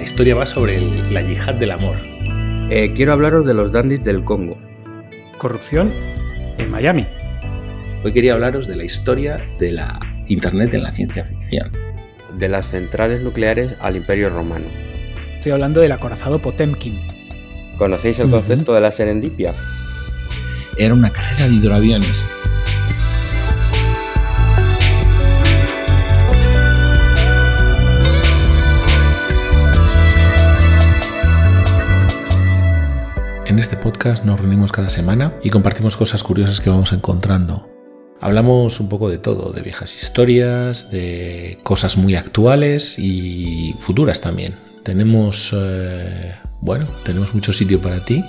la historia va sobre la yihad del amor. Eh, quiero hablaros de los dandis del Congo. Corrupción en Miami. Hoy quería hablaros de la historia de la Internet en la ciencia ficción. De las centrales nucleares al Imperio Romano. Estoy hablando del acorazado Potemkin. ¿Conocéis el concepto de la serendipia? Era una carrera de hidroaviones En este podcast nos reunimos cada semana y compartimos cosas curiosas que vamos encontrando. Hablamos un poco de todo, de viejas historias, de cosas muy actuales y futuras también. Tenemos, eh, bueno, tenemos mucho sitio para ti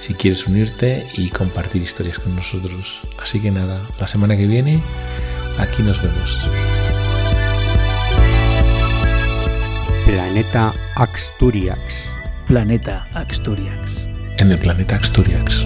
si quieres unirte y compartir historias con nosotros. Así que nada, la semana que viene aquí nos vemos. Planeta Axturiax. Planeta Axturiax en el planeta Asturias.